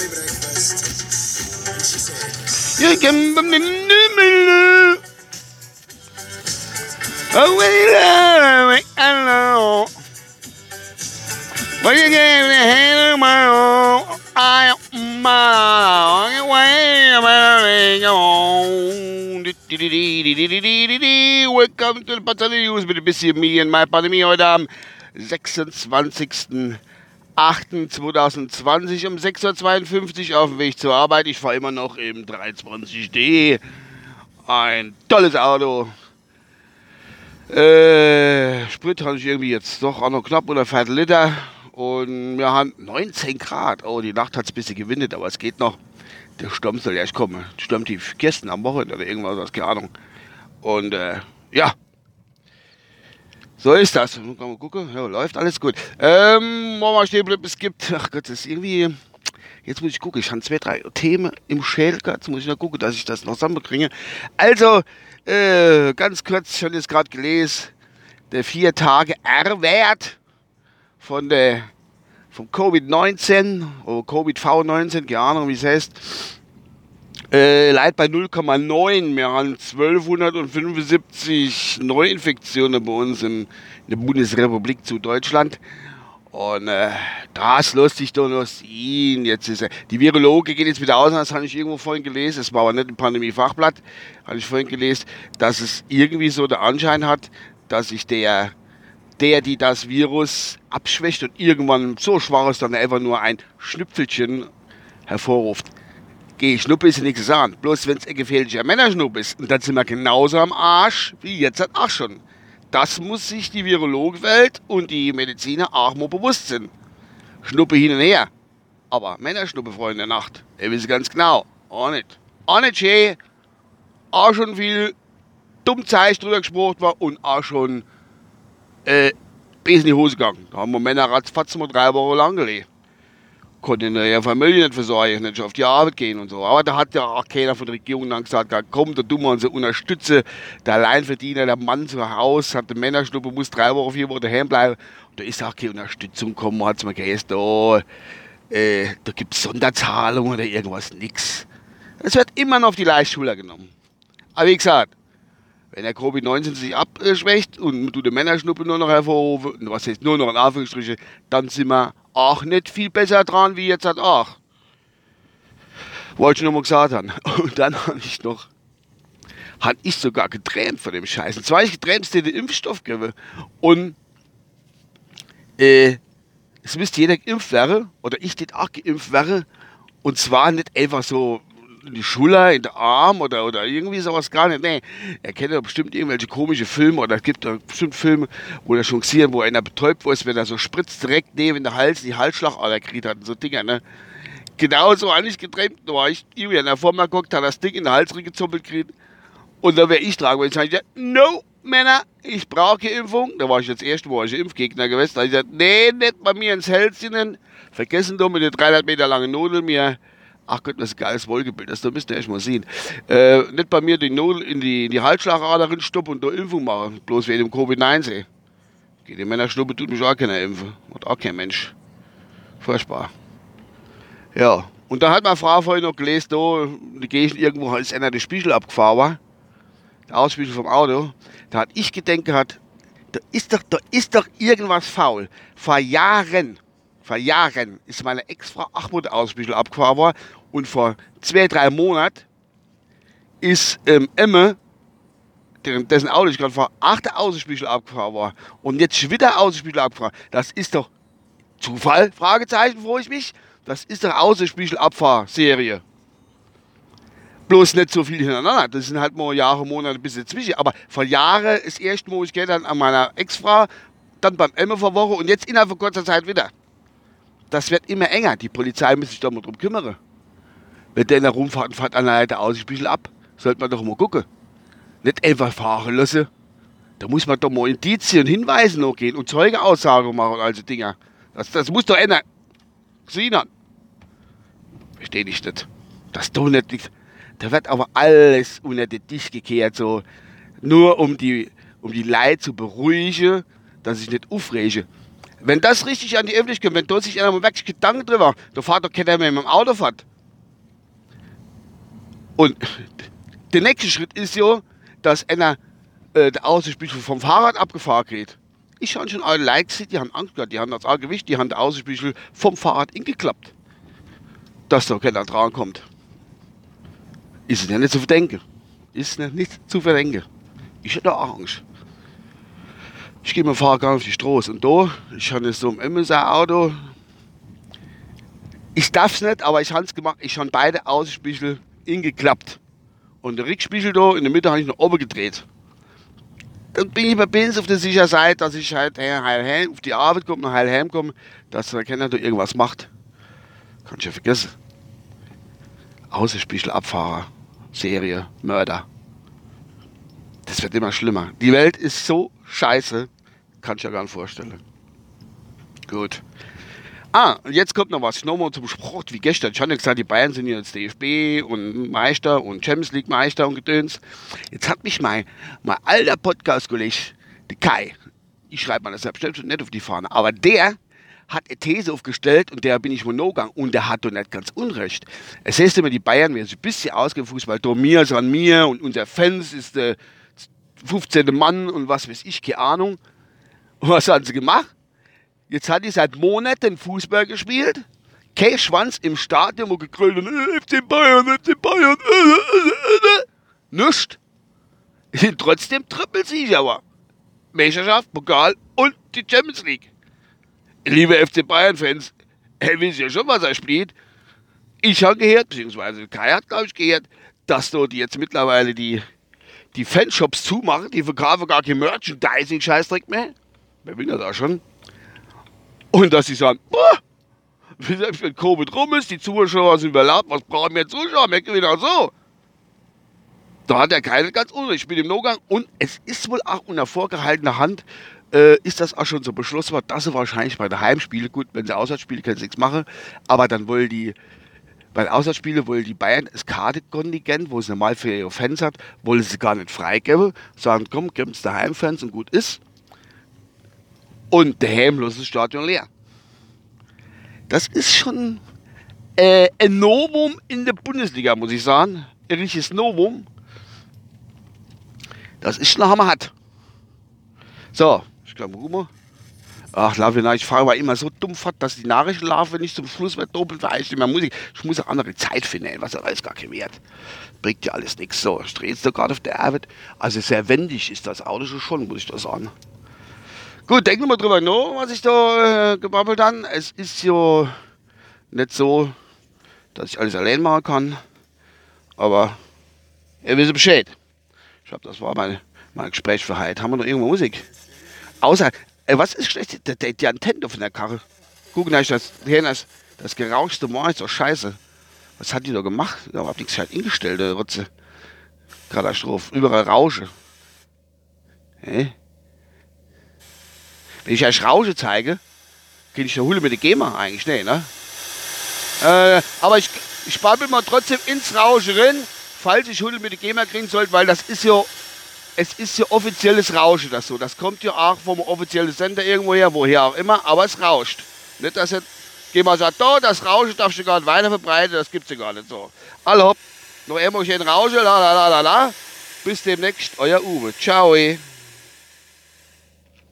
maybe You can Oh, hello, uh, hello. But you gave me my own. I am my way Welcome to the Battalion. Bitte bis busy mir in my Pandemie heute am 26. 26.08.2020 um 6.52 Uhr auf dem Weg zur Arbeit. Ich fahre immer noch im 320D. Ein tolles Auto. Äh, Sprit habe ich irgendwie jetzt doch auch noch knapp unter Viertel Liter. Und wir haben 19 Grad. Oh, die Nacht hat es ein bisschen gewindet, aber es geht noch. Der Sturm soll ja, ich komme. Sturm die gestern am Wochenende oder irgendwas, keine Ahnung. Und äh, ja, so ist das. Man gucken. Ja, läuft alles gut. Ähm, mal stehen bleiben, es gibt, ach Gott, das ist irgendwie, jetzt muss ich gucken, ich habe zwei, drei Themen im Schädel, jetzt muss ich noch gucken, dass ich das noch zusammenkriege. Also, äh, ganz kurz, ich habe jetzt gerade gelesen, der vier Tage R-Wert von der, vom Covid-19 oder Covid-V19, keine Ahnung, wie es heißt, äh, Leid bei 0,9. Wir haben 1275 Neuinfektionen bei uns in der Bundesrepublik zu Deutschland. Und äh, das lässt sich doch noch sehen. Jetzt ist, äh, die Virologe geht jetzt wieder aus, das habe ich irgendwo vorhin gelesen, es war aber nicht im Pandemie-Fachblatt, habe ich vorhin gelesen, dass es irgendwie so der Anschein hat, dass sich der, der, die das Virus abschwächt und irgendwann so schwach ist, dann einfach nur ein Schnüpfelchen hervorruft. Geh, Schnuppe ist ja nichts sagen. Bloß wenn es ein gefährlicher Männerschnuppe ist, und dann sind wir genauso am Arsch wie jetzt halt auch schon. Das muss sich die Virologwelt und die Mediziner auch mal bewusst sein. Schnuppe hin und her. Aber Männerschnuppe, Freunde der Nacht, ihr wisst ganz genau, auch nicht. Auch nicht schön, auch schon viel dumm Zeug drüber gesprochen war und auch schon äh, bis in die Hose gegangen. Da haben wir Männer ratzfatz mal drei Wochen lang gelebt konnte in der Familie nicht versorgen, nicht auf die Arbeit gehen und so. Aber da hat ja auch keiner von der Regierung dann gesagt, komm, da tun wir uns unterstütze. Der Alleinverdiener, der Mann zu Hause, hat eine Männerschnuppe, muss drei Wochen, vier Wochen daheim bleiben. Und da ist auch keine Unterstützung gekommen, hat es mir geheißen, da, äh, da gibt es Sonderzahlungen oder irgendwas, nix. Es wird immer noch auf die Leistschule genommen. Aber wie gesagt, wenn der Covid-19 sich abschwächt und du die Männerschnuppe nur noch hervorrufen, was heißt nur noch in Anführungsstriche, dann sind wir auch nicht viel besser dran wie jetzt hat auch. Wollte ich noch mal gesagt haben. Und dann habe ich noch, habe ich sogar geträumt von dem Scheiß. Und zwar ich geträumt, den Impfstoff gebe. Und äh, es müsste jeder geimpft werden, oder ich den auch geimpft werden. Und zwar nicht einfach so die Schulter, in den Arm oder, oder irgendwie sowas gar nicht. Nee, er kennt ja bestimmt irgendwelche komische Filme oder es gibt ja bestimmt Filme, wo er schon gesehen, wo einer betäubt wurde, wenn er so spritzt direkt neben den Hals die Halsschlagader kriegt hat und so Dinger, ne? Genau so habe ich geträumt. Da war ich in der Firma geguckt, hat das Ding in den Hals gezuppelt gekriegt. Und da wäre ich dran gewesen. Ich gesagt, no, Männer, ich brauche Impfung. Da war ich jetzt erst, wo ich Impfgegner gewesen. Da habe ich gesagt, nee, nicht bei mir ins Hälschen. Vergessen doch mit der 300 Meter langen Nudel mir Ach Gott, das ist ein geiles Wollgebild, das müsst ihr echt mal sehen. Äh, nicht bei mir die Nudel in die, in die Halsschlagader stoppen und da Impfung machen, bloß wegen dem Covid-19. Geht die Männerschnuppe tut mich auch keiner impfen. Hat auch kein Mensch. Furchtbar. Ja, und dann hat meine Frau vorhin noch gelesen, da, die Gegend irgendwo ist einer der Spiegel abgefahren war. Der Ausspiegel vom Auto. Da hat ich gedacht gehabt, da ist doch, da ist doch irgendwas faul. Vor Jahren, vor Jahren ist meine Ex-Frau Achmut Ausspiegel abgefahren worden und vor zwei, drei Monaten ist ähm, Emme, dessen Auto ich gerade fahre, achte Außenspiegel abgefahren war. Und jetzt schon wieder Außenspiegel abgefahren. Das ist doch Zufall? Fragezeichen, freue ich mich. Das ist doch Außenspiegelabfahrserie. Bloß nicht so viel hintereinander. Das sind halt mal Jahre, Monate bis dazwischen. Aber vor Jahren ist erst mal, ich gehe dann an meiner Ex-Frau, dann beim Emme vor Woche und jetzt innerhalb von kurzer Zeit wieder. Das wird immer enger. Die Polizei muss sich doch mal drum kümmern. Wenn der in der rumfahrt und fährt an der Seite aus, ein bisschen ab, sollte man doch mal gucken. Nicht einfach fahren lassen. Da muss man doch mal Indizien, Hinweise noch gehen und Zeugeaussagen machen und all so Dinger. Das, das muss doch gesehen haben. Verstehe ich nicht. Das doch nicht. Da wird aber alles unter den Tisch gekehrt, so. Nur um die, um die Leute zu beruhigen, dass ich nicht aufrege. Wenn das richtig an die Öffentlichkeit kommt, wenn dort sich einer mal wirklich Gedanken drüber, der fährt doch keiner mehr mit dem Auto fährt. Und der nächste Schritt ist ja, dass einer äh, der Außenspiegel vom Fahrrad abgefahren geht. Ich habe schon alle gesehen, die haben Angst gehabt, die haben das Gewicht, die haben den Außenspiegel vom Fahrrad ingeklappt. Dass da keiner dran kommt. Ist ja nicht zu verdenken. Ist nicht zu verdenken. Ich hätte auch Angst. Ich gehe mit dem Fahrrad auf die Straße und da, ich habe so ein Auto. Ich darf es nicht, aber ich habe es gemacht. Ich habe beide Außenspiegel ingeklappt. Und der Rückspiegel da in der Mitte habe ich nach oben gedreht. Dann bin ich bei Benz auf der sicheren Seite, dass ich halt heil, heil, auf die Arbeit komme, nach heil heimkomme, dass der Kenner da irgendwas macht. Kann ich ja vergessen. Außenspiegel, Abfahrer, Serie, Mörder. Das wird immer schlimmer. Die Welt ist so scheiße, kann ich ja gar nicht vorstellen. Gut. Ah, jetzt kommt noch was. Nochmal zum Sport wie gestern. Ich hatte gesagt, die Bayern sind jetzt DFB und Meister und Champions League Meister und Gedöns. Jetzt hat mich mein, mein alter Podcast-Kollege, der Kai, ich schreibe mal das selbstverständlich nicht auf die Fahne, aber der hat eine These aufgestellt und der bin ich monogang und der hat doch nicht ganz unrecht. Es heißt immer, die Bayern werden sich ein bisschen ausgehen Fußball, da mir ist an mir und unser Fans ist der 15. Mann und was weiß ich, keine Ahnung. Und was haben sie gemacht? Jetzt hat die seit Monaten Fußball gespielt. Kein Schwanz im Stadion, wo gegrölt und FC Bayern, FC Bayern. Äh, Nichts. Trotzdem Trippelsieg aber. Meisterschaft, Pokal und die Champions League. Liebe FC Bayern-Fans, er wisst ja schon, was er spielt. Ich habe gehört, beziehungsweise Kai hat, glaube ich, gehört, dass dort jetzt mittlerweile die, die Fanshops zumachen, die verkaufen gar kein Merchandising-Scheißdreck mehr. Wer will das da schon? Und dass sie sagen, boah, selbst wenn Covid rum ist, die Zuschauer sind überlaufen, was brauchen wir Zuschauer? Gewinnen auch so. Da hat er keine ganz unrecht. Ich bin im No-Gang und es ist wohl auch unter vorgehaltener Hand, äh, ist das auch schon so beschlossen worden, dass sie wahrscheinlich bei der Heimspiele, gut, wenn sie Auswärtsspiele können sie nichts machen, aber dann wollen die, bei den Auswärtsspielen wollen die Bayern das Kartenkontingent, wo sie normal für ihre Fans hat, wollen sie gar nicht freigeben, sagen, komm, geben es daheim Fans und gut ist. Und daheim das Stadion leer. Das ist schon äh, ein Novum in der Bundesliga, muss ich sagen. Ein richtiges Novum. Das ist schon hammerhart. So, ich glaube, guck Ach, Lavina, ich fahre aber immer so dumm fort, dass die Nachrichten laufen, wenn ich zum Schluss wird doppelt verheißt. Mehr. Ich muss eine andere Zeit finden, was er weiß gar kein Wert. Bringt ja alles nichts. So, drehst du gerade auf der Arbeit. Also sehr wendig ist das Auto schon, muss ich da sagen. Gut, denken wir mal drüber nach, was ich da äh, gebabbelt habe. Es ist ja nicht so, dass ich alles allein machen kann. Aber ihr wisst Bescheid. Ich glaube, das war mein, mein Gespräch für heute. Haben wir noch irgendwo Musik? Außer, äh, was ist schlecht? Die, die, die Antenne von der Karre. Gucken euch das, das, das gerauchte Moor ist doch scheiße. Was hat die da gemacht? Da war nichts halt eingestellt, der Rotze. Katastrophe. Überall Rausche. Hä? Wenn ich euch Rausche zeige, kann ich der Hule mit der GEMA eigentlich nicht, ne? Äh, aber ich, ich babbel mal trotzdem ins Rauschen rein, falls ich Hule mit der GEMA kriegen sollte, weil das ist ja, es ist ja offizielles Rauschen, das so. Das kommt ja auch vom offiziellen Sender irgendwoher, woher auch immer, aber es rauscht. Nicht, dass jetzt GEMA sagt, da, das Rauschen darfst du gar nicht weiter verbreiten, das gibt's ja gar nicht so. Hallo, noch immer schön Rauschen, la la la la la. Bis demnächst, euer Uwe. Ciao.